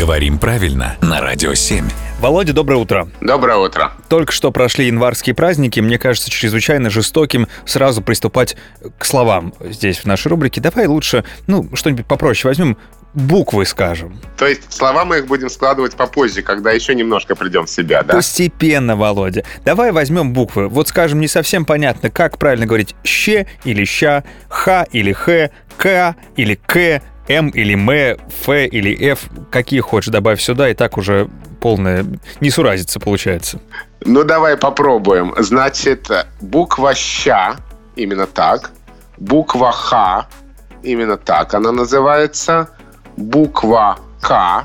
Говорим правильно на Радио 7. Володя, доброе утро. Доброе утро. Только что прошли январские праздники. Мне кажется чрезвычайно жестоким сразу приступать к словам здесь, в нашей рубрике. Давай лучше, ну, что-нибудь попроще возьмем буквы скажем. То есть слова мы их будем складывать попозже, когда еще немножко придем в себя, да? Постепенно, Володя. Давай возьмем буквы. Вот скажем, не совсем понятно, как правильно говорить «щ» или «ща», «х» или «х», «к» или «к», М или М, Ф или Ф, какие хочешь, добавь сюда, и так уже полная несуразица получается. Ну, давай попробуем. Значит, буква «ща» именно так, буква «х» именно так она называется, буква «к»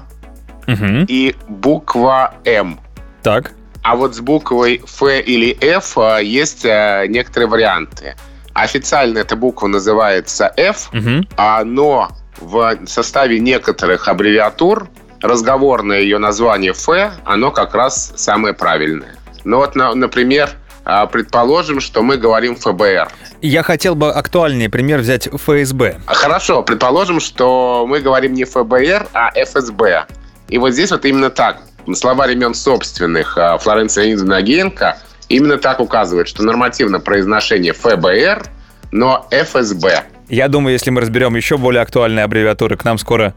Угу. и буква «м». Так. А вот с буквой «ф» или «ф» есть э, некоторые варианты. Официально эта буква называется «ф», Угу. но в составе некоторых аббревиатур разговорное ее название «Ф», оно как раз самое правильное. Ну вот, на- например, а, предположим, что мы говорим ФБР. Я хотел бы актуальнее пример взять ФСБ. Хорошо, предположим, что мы говорим не ФБР, а ФСБ. И вот здесь вот именно так. Слова имен собственных а, Флоренции Леонидовны Агеенко именно так указывает, что нормативно произношение ФБР, но ФСБ. Я думаю, если мы разберем еще более актуальные аббревиатуры, к нам скоро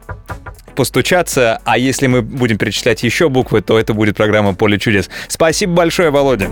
постучаться, а если мы будем перечислять еще буквы, то это будет программа «Поле чудес». Спасибо большое, Володя.